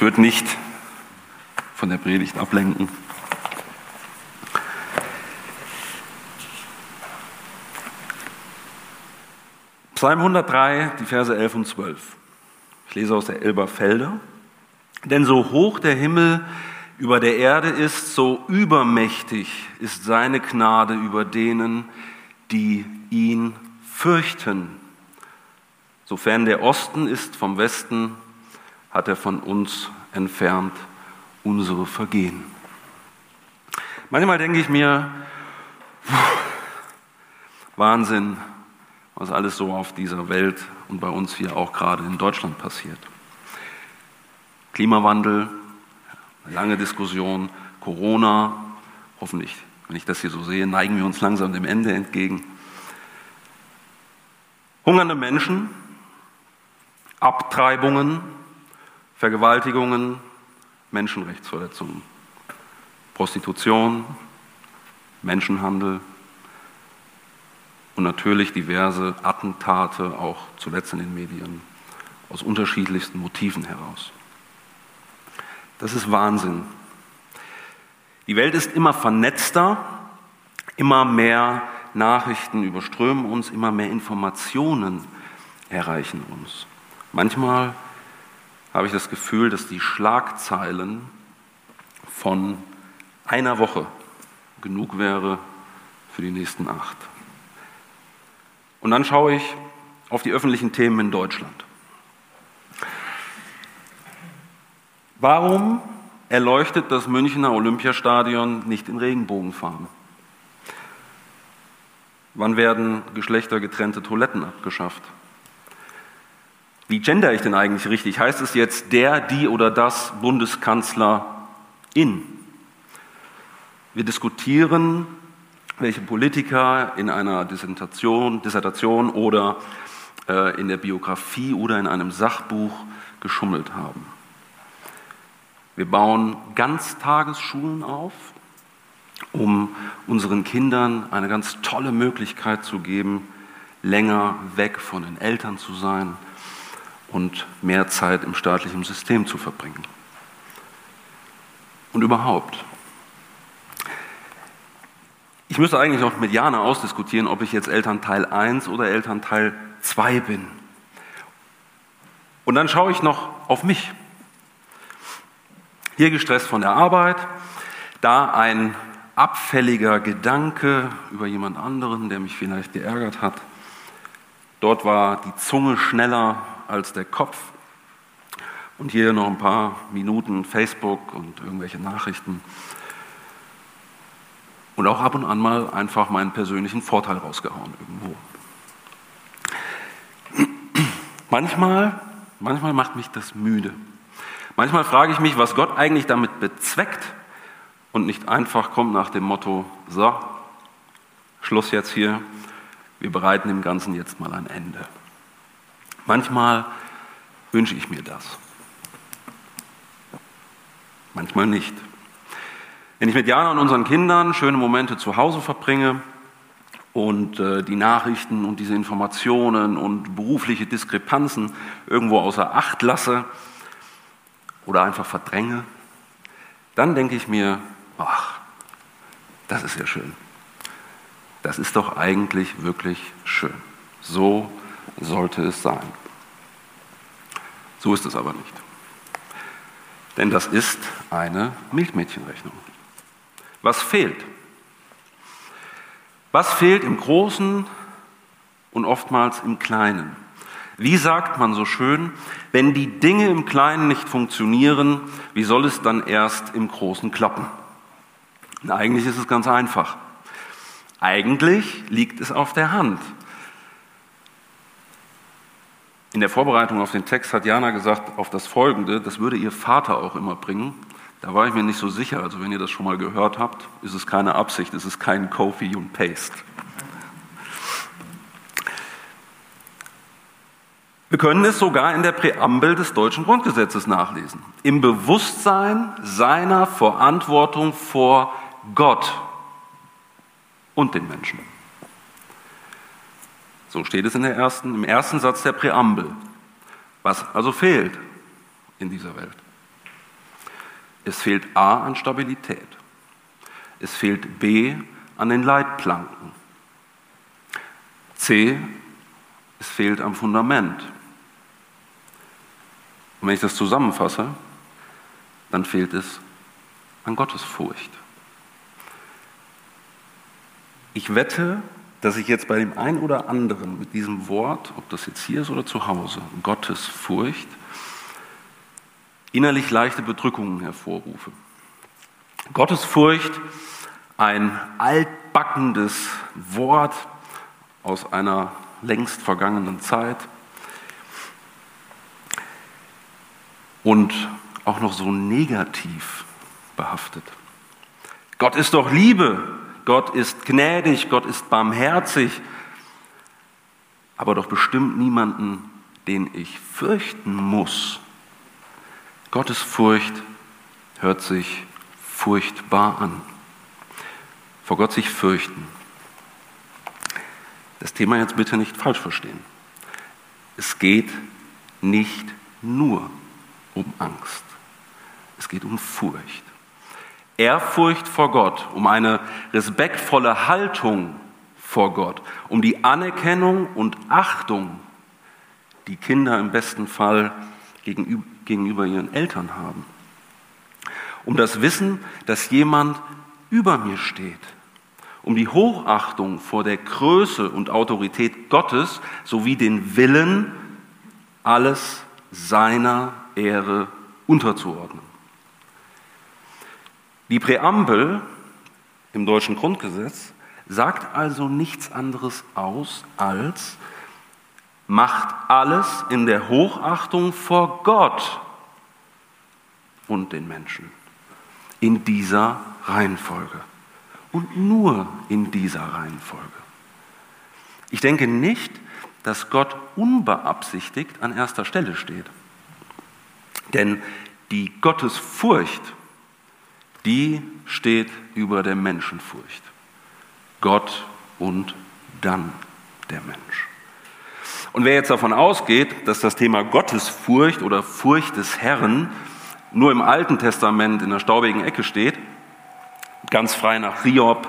Es wird nicht von der Predigt ablenken. Psalm 103, die Verse 11 und 12. Ich lese aus der Elberfelder. Denn so hoch der Himmel über der Erde ist, so übermächtig ist seine Gnade über denen, die ihn fürchten. Sofern der Osten ist vom Westen, hat er von uns entfernt unsere Vergehen. Manchmal denke ich mir, Wahnsinn, was alles so auf dieser Welt und bei uns hier auch gerade in Deutschland passiert. Klimawandel, lange Diskussion, Corona, hoffentlich, wenn ich das hier so sehe, neigen wir uns langsam dem Ende entgegen. Hungernde Menschen, Abtreibungen, Vergewaltigungen, Menschenrechtsverletzungen, Prostitution, Menschenhandel und natürlich diverse Attentate, auch zuletzt in den Medien, aus unterschiedlichsten Motiven heraus. Das ist Wahnsinn. Die Welt ist immer vernetzter, immer mehr Nachrichten überströmen uns, immer mehr Informationen erreichen uns. Manchmal habe ich das Gefühl, dass die Schlagzeilen von einer Woche genug wäre für die nächsten acht. Und dann schaue ich auf die öffentlichen Themen in Deutschland. Warum erleuchtet das Münchner Olympiastadion nicht in Regenbogenfarben? Wann werden geschlechtergetrennte Toiletten abgeschafft? Wie gender ich denn eigentlich richtig? Heißt es jetzt der, die oder das Bundeskanzler in? Wir diskutieren, welche Politiker in einer Dissertation, Dissertation oder äh, in der Biografie oder in einem Sachbuch geschummelt haben. Wir bauen Ganztagesschulen auf, um unseren Kindern eine ganz tolle Möglichkeit zu geben, länger weg von den Eltern zu sein, und mehr Zeit im staatlichen System zu verbringen. Und überhaupt. Ich müsste eigentlich noch mit Jana ausdiskutieren, ob ich jetzt Elternteil 1 oder Elternteil 2 bin. Und dann schaue ich noch auf mich. Hier gestresst von der Arbeit, da ein abfälliger Gedanke über jemand anderen, der mich vielleicht geärgert hat. Dort war die Zunge schneller als der Kopf. Und hier noch ein paar Minuten Facebook und irgendwelche Nachrichten. Und auch ab und an mal einfach meinen persönlichen Vorteil rausgehauen irgendwo. Manchmal, manchmal macht mich das müde. Manchmal frage ich mich, was Gott eigentlich damit bezweckt und nicht einfach kommt nach dem Motto, so, Schluss jetzt hier, wir bereiten dem Ganzen jetzt mal ein Ende. Manchmal wünsche ich mir das. Manchmal nicht. Wenn ich mit Jana und unseren Kindern schöne Momente zu Hause verbringe und äh, die Nachrichten und diese Informationen und berufliche Diskrepanzen irgendwo außer Acht lasse oder einfach verdränge, dann denke ich mir, ach, das ist ja schön. Das ist doch eigentlich wirklich schön. So sollte es sein. So ist es aber nicht. Denn das ist eine Milchmädchenrechnung. Was fehlt? Was fehlt im Großen und oftmals im Kleinen? Wie sagt man so schön, wenn die Dinge im Kleinen nicht funktionieren, wie soll es dann erst im Großen klappen? Eigentlich ist es ganz einfach. Eigentlich liegt es auf der Hand. In der Vorbereitung auf den Text hat Jana gesagt, auf das Folgende, das würde ihr Vater auch immer bringen. Da war ich mir nicht so sicher. Also wenn ihr das schon mal gehört habt, ist es keine Absicht, es ist kein Kofi und Paste. Wir können es sogar in der Präambel des deutschen Grundgesetzes nachlesen. Im Bewusstsein seiner Verantwortung vor Gott und den Menschen. So steht es in der ersten, im ersten Satz der Präambel. Was also fehlt in dieser Welt? Es fehlt A an Stabilität. Es fehlt B an den Leitplanken. C, es fehlt am Fundament. Und wenn ich das zusammenfasse, dann fehlt es an Gottesfurcht. Ich wette, dass ich jetzt bei dem einen oder anderen mit diesem Wort, ob das jetzt hier ist oder zu Hause, Gottesfurcht, innerlich leichte Bedrückungen hervorrufe. Gottesfurcht, ein altbackendes Wort aus einer längst vergangenen Zeit und auch noch so negativ behaftet. Gott ist doch Liebe, Gott ist gnädig, Gott ist barmherzig, aber doch bestimmt niemanden, den ich fürchten muss. Gottes Furcht hört sich furchtbar an. Vor Gott sich fürchten. Das Thema jetzt bitte nicht falsch verstehen. Es geht nicht nur um Angst. Es geht um Furcht. Ehrfurcht vor Gott, um eine respektvolle Haltung vor Gott, um die Anerkennung und Achtung, die Kinder im besten Fall gegenüber gegenüber ihren Eltern haben. Um das Wissen, dass jemand über mir steht. Um die Hochachtung vor der Größe und Autorität Gottes sowie den Willen, alles seiner Ehre unterzuordnen. Die Präambel im deutschen Grundgesetz sagt also nichts anderes aus als, macht alles in der Hochachtung vor Gott und den Menschen. In dieser Reihenfolge. Und nur in dieser Reihenfolge. Ich denke nicht, dass Gott unbeabsichtigt an erster Stelle steht. Denn die Gottesfurcht, die steht über der Menschenfurcht. Gott und dann der Mensch. Und wer jetzt davon ausgeht, dass das Thema Gottesfurcht oder Furcht des Herrn nur im Alten Testament in der staubigen Ecke steht, ganz frei nach Hiob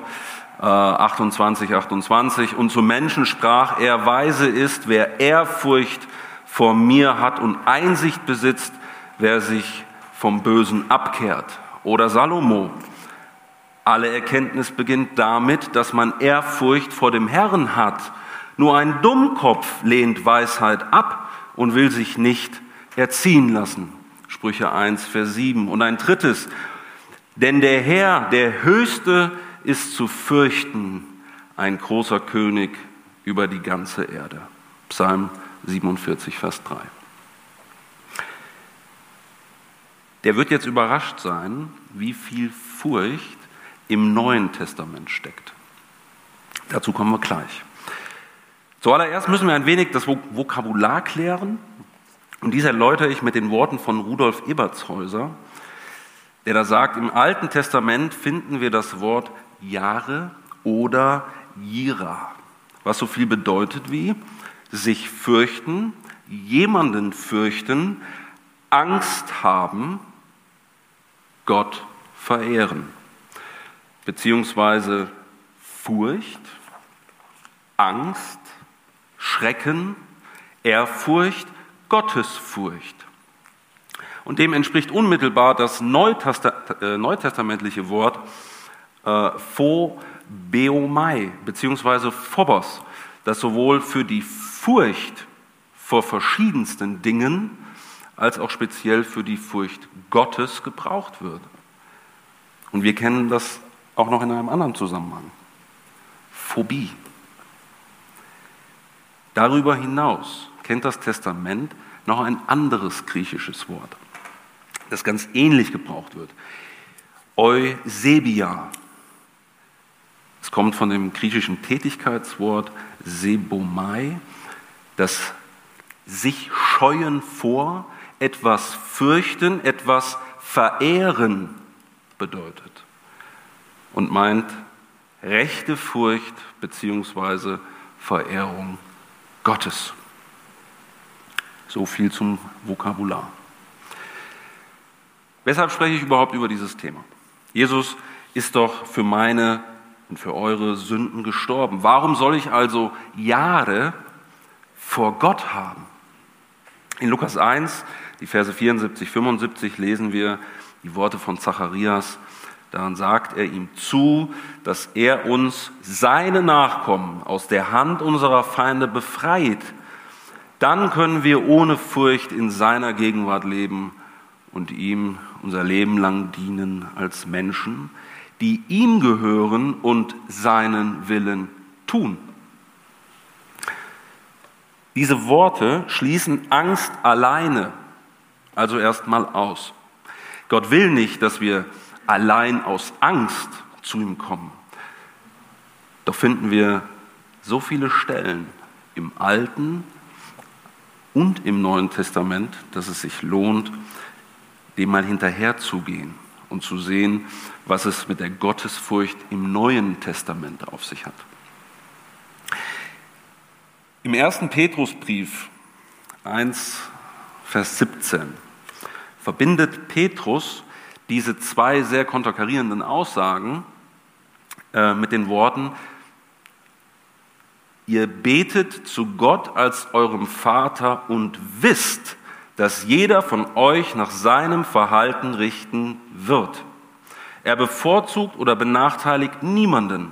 28, äh, 28, und zu Menschen sprach er, weise ist, wer Ehrfurcht vor mir hat und Einsicht besitzt, wer sich vom Bösen abkehrt. Oder Salomo, alle Erkenntnis beginnt damit, dass man Ehrfurcht vor dem Herrn hat nur ein Dummkopf lehnt Weisheit ab und will sich nicht erziehen lassen. Sprüche 1, Vers 7. Und ein drittes, denn der Herr, der Höchste, ist zu fürchten, ein großer König über die ganze Erde. Psalm 47, Vers 3. Der wird jetzt überrascht sein, wie viel Furcht im Neuen Testament steckt. Dazu kommen wir gleich. Zuallererst müssen wir ein wenig das Vokabular klären. Und dies erläutere ich mit den Worten von Rudolf Ebertshäuser, der da sagt, im Alten Testament finden wir das Wort Jahre oder Jira, was so viel bedeutet wie sich fürchten, jemanden fürchten, Angst haben, Gott verehren, beziehungsweise Furcht, Angst, Schrecken, Ehrfurcht, Gottesfurcht. Und dem entspricht unmittelbar das äh, neutestamentliche Wort äh, Phobeomai, beziehungsweise Phobos, das sowohl für die Furcht vor verschiedensten Dingen als auch speziell für die Furcht Gottes gebraucht wird. Und wir kennen das auch noch in einem anderen Zusammenhang. Phobie. Darüber hinaus kennt das Testament noch ein anderes griechisches Wort, das ganz ähnlich gebraucht wird. Eusebia. Es kommt von dem griechischen Tätigkeitswort sebomai, das sich scheuen vor, etwas fürchten, etwas verehren bedeutet und meint rechte Furcht bzw. Verehrung Gottes. So viel zum Vokabular. Weshalb spreche ich überhaupt über dieses Thema? Jesus ist doch für meine und für eure Sünden gestorben. Warum soll ich also Jahre vor Gott haben? In Lukas 1, die Verse 74, 75 lesen wir die Worte von Zacharias. Daran sagt er ihm zu, dass er uns seine Nachkommen aus der Hand unserer Feinde befreit. Dann können wir ohne Furcht in seiner Gegenwart leben und ihm unser Leben lang dienen als Menschen, die ihm gehören und seinen Willen tun. Diese Worte schließen Angst alleine, also erstmal aus. Gott will nicht, dass wir allein aus Angst zu ihm kommen. Doch finden wir so viele Stellen im Alten und im Neuen Testament, dass es sich lohnt, dem mal hinterherzugehen und zu sehen, was es mit der Gottesfurcht im Neuen Testament auf sich hat. Im ersten Petrusbrief 1, Vers 17 verbindet Petrus diese zwei sehr konterkarierenden Aussagen äh, mit den Worten, ihr betet zu Gott als eurem Vater und wisst, dass jeder von euch nach seinem Verhalten richten wird. Er bevorzugt oder benachteiligt niemanden.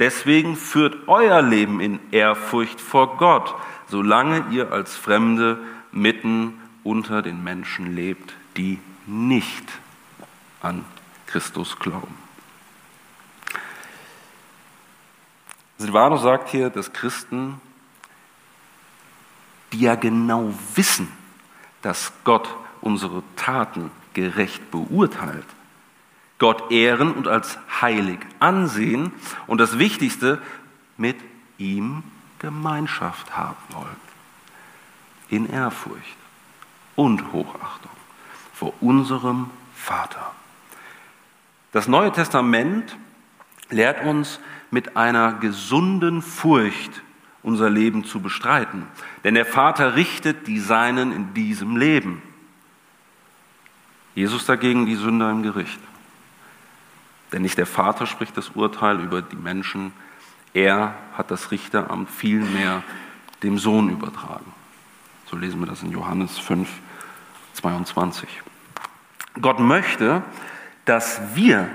Deswegen führt euer Leben in Ehrfurcht vor Gott, solange ihr als Fremde mitten unter den Menschen lebt, die nicht an Christus glauben. Silvano sagt hier, dass Christen, die ja genau wissen, dass Gott unsere Taten gerecht beurteilt, Gott ehren und als heilig ansehen und das Wichtigste, mit ihm Gemeinschaft haben wollen. In Ehrfurcht und Hochachtung vor unserem Vater. Das Neue Testament lehrt uns mit einer gesunden Furcht unser Leben zu bestreiten. Denn der Vater richtet die Seinen in diesem Leben. Jesus dagegen die Sünder im Gericht. Denn nicht der Vater spricht das Urteil über die Menschen, er hat das Richteramt vielmehr dem Sohn übertragen. So lesen wir das in Johannes 5, 22. Gott möchte, dass wir,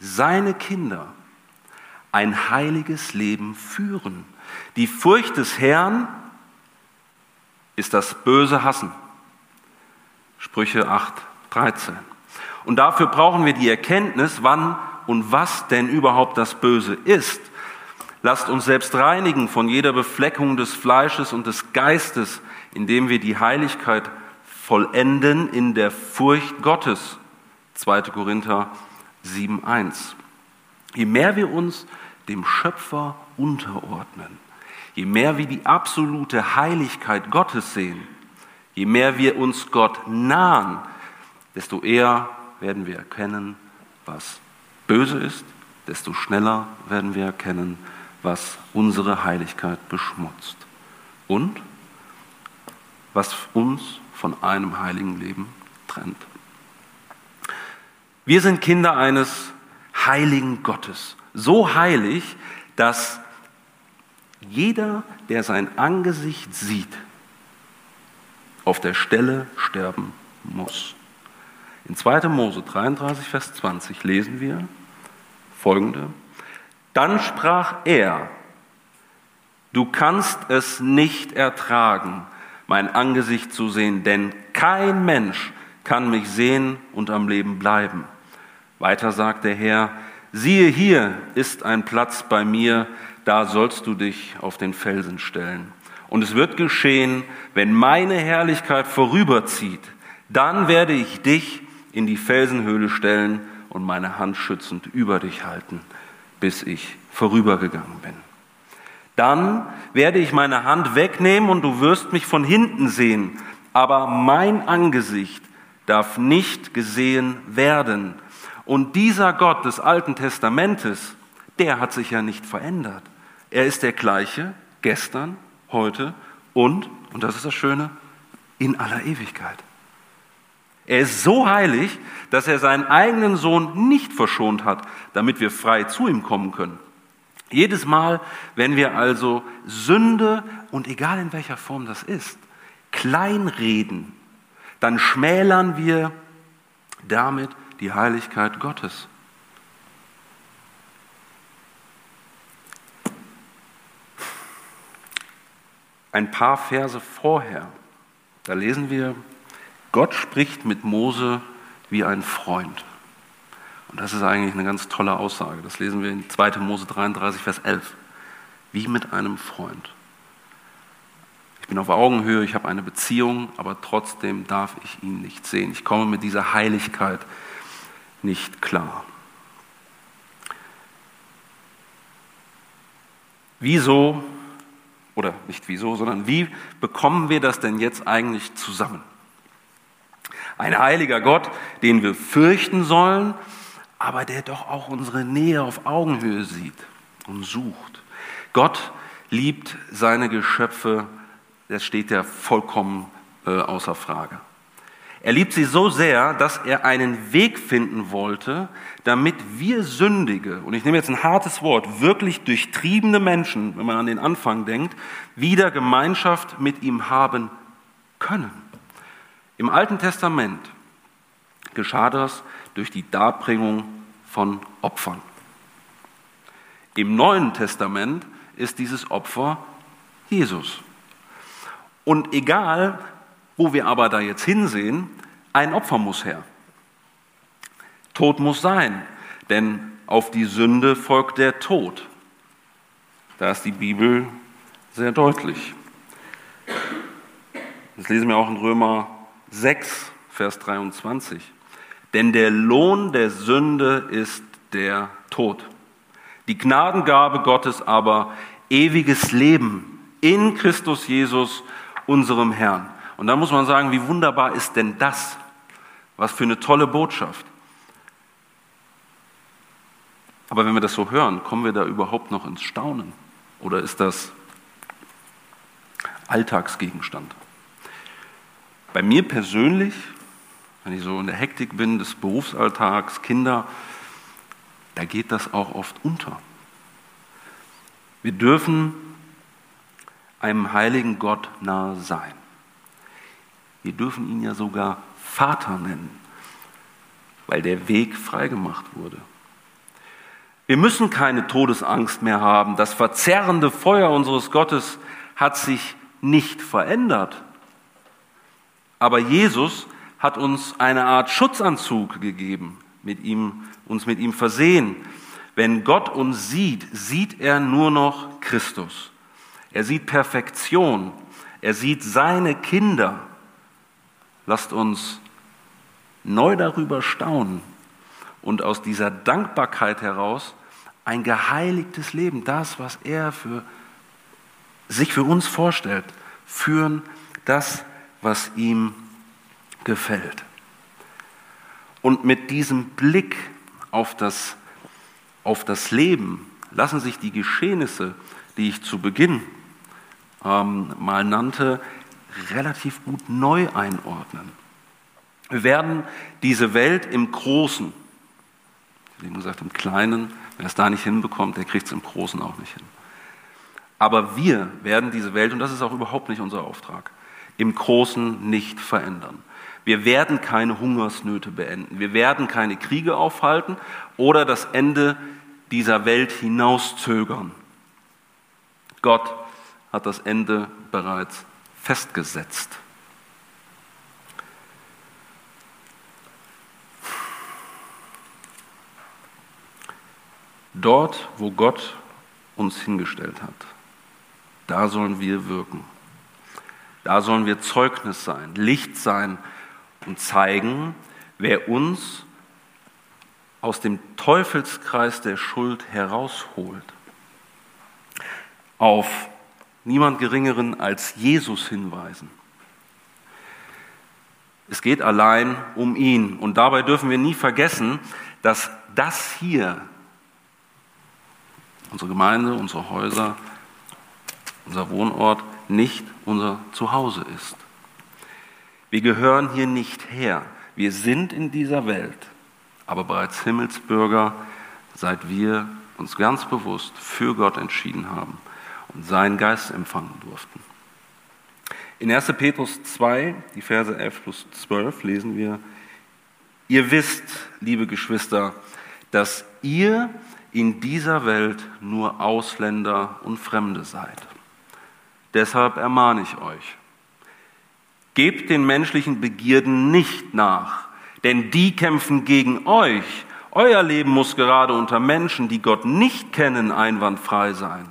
seine Kinder, ein heiliges Leben führen. Die Furcht des Herrn ist das böse Hassen. Sprüche 8, 13. Und dafür brauchen wir die Erkenntnis, wann und was denn überhaupt das Böse ist. Lasst uns selbst reinigen von jeder Befleckung des Fleisches und des Geistes, indem wir die Heiligkeit vollenden in der Furcht Gottes. 2. Korinther 7.1. Je mehr wir uns dem Schöpfer unterordnen, je mehr wir die absolute Heiligkeit Gottes sehen, je mehr wir uns Gott nahen, desto eher werden wir erkennen, was böse ist, desto schneller werden wir erkennen, was unsere Heiligkeit beschmutzt und was uns von einem heiligen Leben trennt. Wir sind Kinder eines heiligen Gottes, so heilig, dass jeder, der sein Angesicht sieht, auf der Stelle sterben muss. In 2. Mose 33, Vers 20 lesen wir folgende. Dann sprach er, du kannst es nicht ertragen, mein Angesicht zu sehen, denn kein Mensch kann mich sehen und am Leben bleiben. Weiter sagt der Herr, siehe hier ist ein Platz bei mir, da sollst du dich auf den Felsen stellen. Und es wird geschehen, wenn meine Herrlichkeit vorüberzieht, dann werde ich dich in die Felsenhöhle stellen und meine Hand schützend über dich halten, bis ich vorübergegangen bin. Dann werde ich meine Hand wegnehmen und du wirst mich von hinten sehen, aber mein Angesicht darf nicht gesehen werden. Und dieser Gott des Alten Testamentes, der hat sich ja nicht verändert. Er ist der gleiche gestern, heute und, und das ist das Schöne, in aller Ewigkeit. Er ist so heilig, dass er seinen eigenen Sohn nicht verschont hat, damit wir frei zu ihm kommen können. Jedes Mal, wenn wir also Sünde, und egal in welcher Form das ist, kleinreden, dann schmälern wir damit die Heiligkeit Gottes. Ein paar Verse vorher, da lesen wir, Gott spricht mit Mose wie ein Freund. Und das ist eigentlich eine ganz tolle Aussage. Das lesen wir in 2. Mose 33, Vers 11. Wie mit einem Freund. Ich bin auf Augenhöhe, ich habe eine Beziehung, aber trotzdem darf ich ihn nicht sehen. Ich komme mit dieser Heiligkeit nicht klar. Wieso, oder nicht wieso, sondern wie bekommen wir das denn jetzt eigentlich zusammen? Ein heiliger Gott, den wir fürchten sollen, aber der doch auch unsere Nähe auf Augenhöhe sieht und sucht. Gott liebt seine Geschöpfe, das steht ja vollkommen äh, außer Frage. Er liebt sie so sehr, dass er einen Weg finden wollte, damit wir Sündige, und ich nehme jetzt ein hartes Wort, wirklich durchtriebene Menschen, wenn man an den Anfang denkt, wieder Gemeinschaft mit ihm haben können. Im Alten Testament geschah das durch die Darbringung von Opfern. Im Neuen Testament ist dieses Opfer Jesus. Und egal, wo wir aber da jetzt hinsehen, ein Opfer muss her. Tod muss sein, denn auf die Sünde folgt der Tod. Da ist die Bibel sehr deutlich. Das lesen wir auch in Römer 6, Vers 23. Denn der Lohn der Sünde ist der Tod. Die Gnadengabe Gottes aber ewiges Leben in Christus Jesus, unserem Herrn. Und da muss man sagen, wie wunderbar ist denn das? Was für eine tolle Botschaft. Aber wenn wir das so hören, kommen wir da überhaupt noch ins Staunen? Oder ist das Alltagsgegenstand? Bei mir persönlich wenn ich so in der Hektik bin des Berufsalltags, Kinder, da geht das auch oft unter. Wir dürfen einem heiligen Gott nahe sein. Wir dürfen ihn ja sogar Vater nennen, weil der Weg freigemacht wurde. Wir müssen keine Todesangst mehr haben. Das verzerrende Feuer unseres Gottes hat sich nicht verändert. Aber Jesus hat uns eine Art Schutzanzug gegeben, mit ihm, uns mit ihm versehen. Wenn Gott uns sieht, sieht er nur noch Christus. Er sieht Perfektion. Er sieht seine Kinder. Lasst uns neu darüber staunen und aus dieser Dankbarkeit heraus ein geheiligtes Leben, das, was er für sich für uns vorstellt, führen, das, was ihm gefällt. Und mit diesem Blick auf das, auf das Leben lassen sich die Geschehnisse, die ich zu Beginn ähm, mal nannte, relativ gut neu einordnen. Wir werden diese Welt im Großen, wie gesagt im Kleinen, wer es da nicht hinbekommt, der kriegt es im Großen auch nicht hin. Aber wir werden diese Welt, und das ist auch überhaupt nicht unser Auftrag, im Großen nicht verändern. Wir werden keine Hungersnöte beenden. Wir werden keine Kriege aufhalten oder das Ende dieser Welt hinauszögern. Gott hat das Ende bereits festgesetzt. Dort, wo Gott uns hingestellt hat, da sollen wir wirken. Da sollen wir Zeugnis sein, Licht sein und zeigen, wer uns aus dem Teufelskreis der Schuld herausholt. Auf niemand Geringeren als Jesus hinweisen. Es geht allein um ihn. Und dabei dürfen wir nie vergessen, dass das hier, unsere Gemeinde, unsere Häuser, unser Wohnort, nicht unser Zuhause ist. Wir gehören hier nicht her. Wir sind in dieser Welt, aber bereits Himmelsbürger, seit wir uns ganz bewusst für Gott entschieden haben und seinen Geist empfangen durften. In 1. Petrus 2, die Verse 11 plus 12 lesen wir, Ihr wisst, liebe Geschwister, dass ihr in dieser Welt nur Ausländer und Fremde seid. Deshalb ermahne ich euch, gebt den menschlichen Begierden nicht nach, denn die kämpfen gegen euch. Euer Leben muss gerade unter Menschen, die Gott nicht kennen, einwandfrei sein.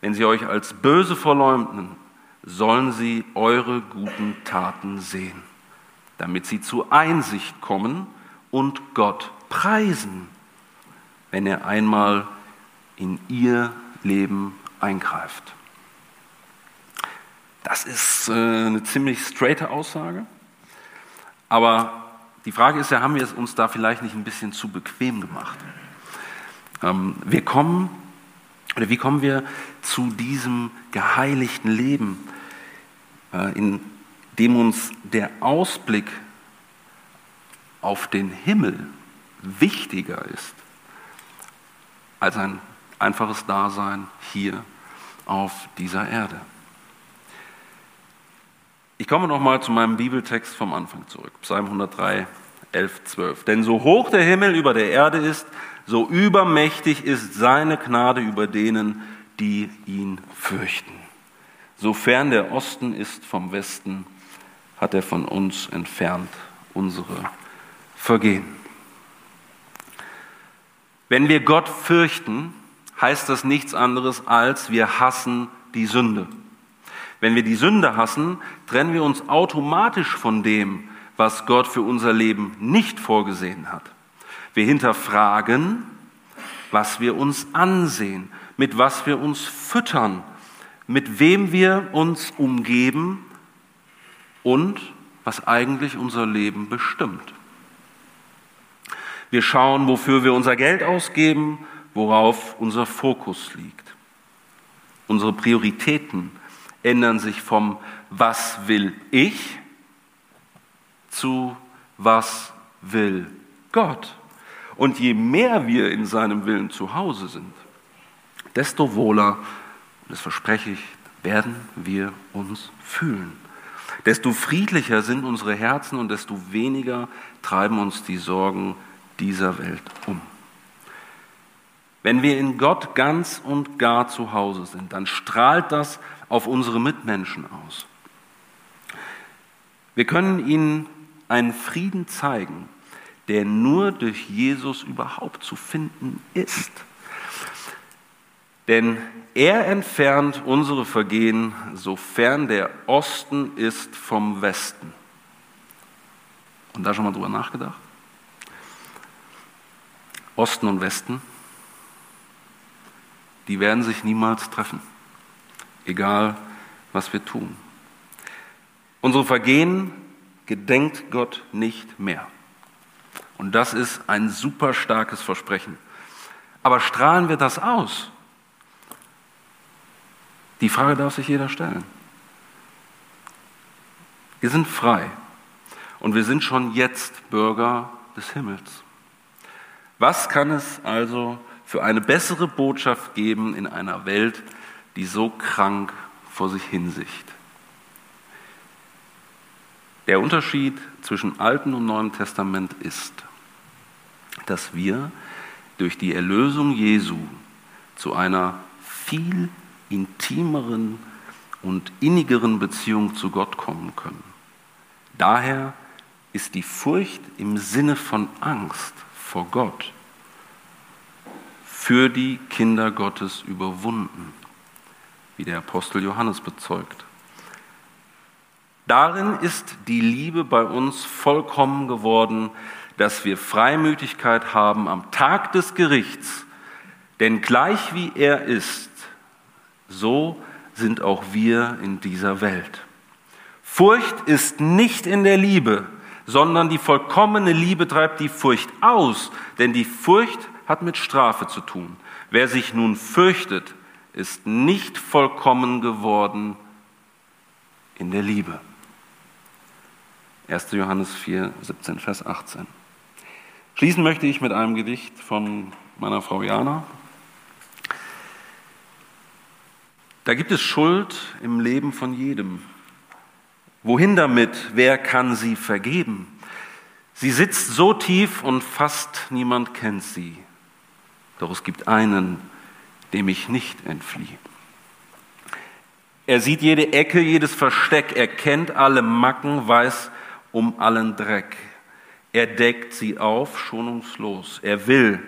Wenn sie euch als böse verleumden, sollen sie eure guten Taten sehen, damit sie zu Einsicht kommen und Gott preisen, wenn er einmal in ihr Leben eingreift. Das ist äh, eine ziemlich straighte Aussage, aber die Frage ist ja, haben wir es uns da vielleicht nicht ein bisschen zu bequem gemacht? Ähm, wir kommen, oder wie kommen wir zu diesem geheiligten Leben, äh, in dem uns der Ausblick auf den Himmel wichtiger ist als ein einfaches Dasein hier auf dieser Erde. Ich komme nochmal zu meinem Bibeltext vom Anfang zurück, Psalm 103, 11, 12. Denn so hoch der Himmel über der Erde ist, so übermächtig ist seine Gnade über denen, die ihn fürchten. Sofern der Osten ist vom Westen, hat er von uns entfernt unsere Vergehen. Wenn wir Gott fürchten, heißt das nichts anderes als wir hassen die Sünde. Wenn wir die Sünde hassen, trennen wir uns automatisch von dem, was Gott für unser Leben nicht vorgesehen hat. Wir hinterfragen, was wir uns ansehen, mit was wir uns füttern, mit wem wir uns umgeben und was eigentlich unser Leben bestimmt. Wir schauen, wofür wir unser Geld ausgeben, worauf unser Fokus liegt. Unsere Prioritäten ändern sich vom Was will ich zu Was will Gott. Und je mehr wir in seinem Willen zu Hause sind, desto wohler, das verspreche ich, werden wir uns fühlen. Desto friedlicher sind unsere Herzen und desto weniger treiben uns die Sorgen dieser Welt um. Wenn wir in Gott ganz und gar zu Hause sind, dann strahlt das auf unsere Mitmenschen aus. Wir können ihnen einen Frieden zeigen, der nur durch Jesus überhaupt zu finden ist. Denn er entfernt unsere Vergehen, sofern der Osten ist vom Westen. Und da schon mal drüber nachgedacht? Osten und Westen, die werden sich niemals treffen egal was wir tun. Unsere Vergehen gedenkt Gott nicht mehr. Und das ist ein super starkes Versprechen. Aber strahlen wir das aus? Die Frage darf sich jeder stellen. Wir sind frei und wir sind schon jetzt Bürger des Himmels. Was kann es also für eine bessere Botschaft geben in einer Welt, die so krank vor sich hinsicht. Der Unterschied zwischen Alten und Neuen Testament ist, dass wir durch die Erlösung Jesu zu einer viel intimeren und innigeren Beziehung zu Gott kommen können. Daher ist die Furcht im Sinne von Angst vor Gott für die Kinder Gottes überwunden wie der Apostel Johannes bezeugt. Darin ist die Liebe bei uns vollkommen geworden, dass wir Freimütigkeit haben am Tag des Gerichts, denn gleich wie er ist, so sind auch wir in dieser Welt. Furcht ist nicht in der Liebe, sondern die vollkommene Liebe treibt die Furcht aus, denn die Furcht hat mit Strafe zu tun. Wer sich nun fürchtet, ist nicht vollkommen geworden in der Liebe. 1. Johannes 4, 17, Vers 18. Schließen möchte ich mit einem Gedicht von meiner Frau Jana. Da gibt es Schuld im Leben von jedem. Wohin damit? Wer kann sie vergeben? Sie sitzt so tief und fast niemand kennt sie. Doch es gibt einen, dem ich nicht entfliehe. Er sieht jede Ecke, jedes Versteck, er kennt alle Macken, weiß um allen Dreck. Er deckt sie auf, schonungslos. Er will,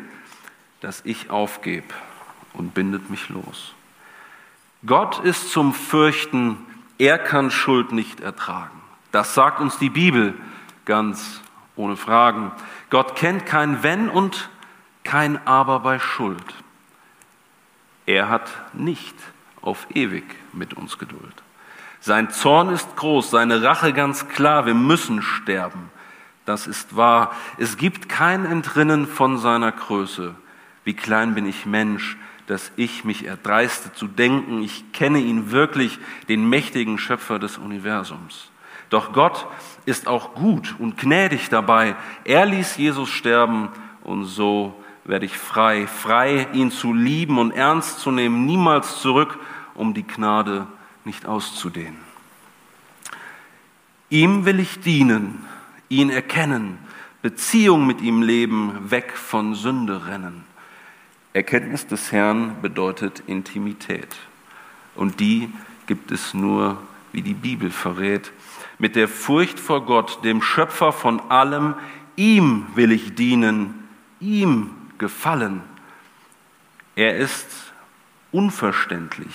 dass ich aufgebe und bindet mich los. Gott ist zum Fürchten, er kann Schuld nicht ertragen. Das sagt uns die Bibel ganz ohne Fragen. Gott kennt kein Wenn und kein Aber bei Schuld. Er hat nicht auf ewig mit uns Geduld. Sein Zorn ist groß, seine Rache ganz klar, wir müssen sterben. Das ist wahr. Es gibt kein Entrinnen von seiner Größe. Wie klein bin ich Mensch, dass ich mich erdreiste zu denken, ich kenne ihn wirklich, den mächtigen Schöpfer des Universums. Doch Gott ist auch gut und gnädig dabei. Er ließ Jesus sterben und so werde ich frei, frei, ihn zu lieben und ernst zu nehmen, niemals zurück um die Gnade nicht auszudehnen. Ihm will ich dienen, ihn erkennen, Beziehung mit ihm leben, weg von Sünde rennen. Erkenntnis des Herrn bedeutet Intimität. Und die gibt es nur, wie die Bibel verrät, mit der Furcht vor Gott, dem Schöpfer von allem. Ihm will ich dienen, ihm gefallen. Er ist unverständlich,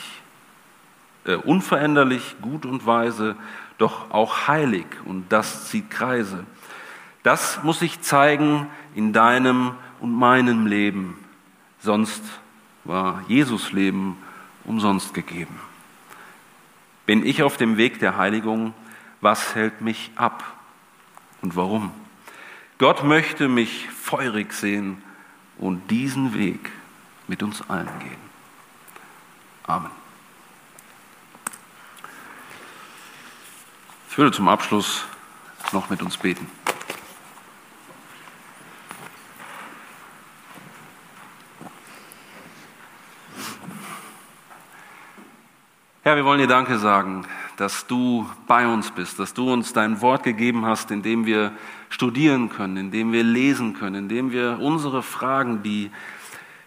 äh, unveränderlich, gut und weise, doch auch heilig und das zieht Kreise. Das muss sich zeigen in deinem und meinem Leben, sonst war Jesus Leben umsonst gegeben. Bin ich auf dem Weg der Heiligung, was hält mich ab und warum? Gott möchte mich feurig sehen und diesen Weg mit uns allen gehen. Amen. Ich würde zum Abschluss noch mit uns beten. Herr, wir wollen dir Danke sagen, dass du bei uns bist, dass du uns dein Wort gegeben hast, in dem wir studieren können, in dem wir lesen können, in dem wir unsere Fragen, die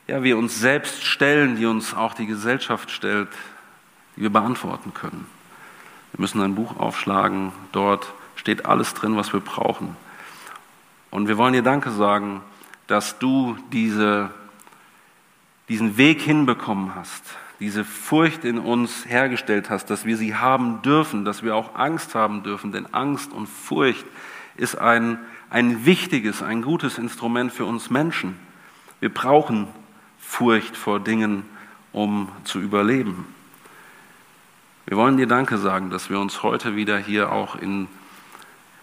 ja, wir uns selbst stellen, die uns auch die Gesellschaft stellt, die wir beantworten können. Wir müssen ein Buch aufschlagen, dort steht alles drin, was wir brauchen. Und wir wollen dir Danke sagen, dass du diese, diesen Weg hinbekommen hast, diese Furcht in uns hergestellt hast, dass wir sie haben dürfen, dass wir auch Angst haben dürfen, denn Angst und Furcht ist ein, ein wichtiges, ein gutes Instrument für uns Menschen. Wir brauchen Furcht vor Dingen, um zu überleben. Wir wollen dir Danke sagen, dass wir uns heute wieder hier auch in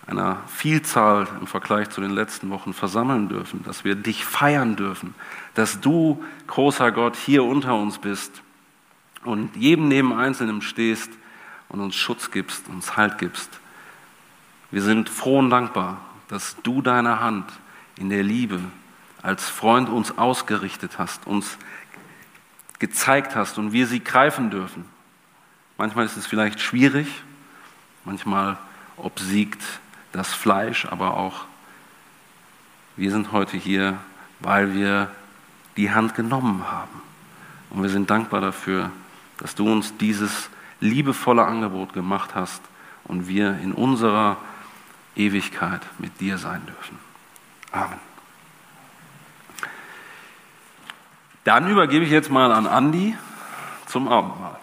einer Vielzahl im Vergleich zu den letzten Wochen versammeln dürfen, dass wir dich feiern dürfen, dass du, großer Gott, hier unter uns bist und jedem neben Einzelnen stehst und uns Schutz gibst, uns Halt gibst. Wir sind froh und dankbar, dass du deine Hand in der Liebe als Freund uns ausgerichtet hast, uns gezeigt hast und wir sie greifen dürfen. Manchmal ist es vielleicht schwierig, manchmal obsiegt das Fleisch, aber auch wir sind heute hier, weil wir die Hand genommen haben. Und wir sind dankbar dafür, dass du uns dieses liebevolle Angebot gemacht hast und wir in unserer Ewigkeit mit dir sein dürfen. Amen. Dann übergebe ich jetzt mal an Andi zum Abendmahl.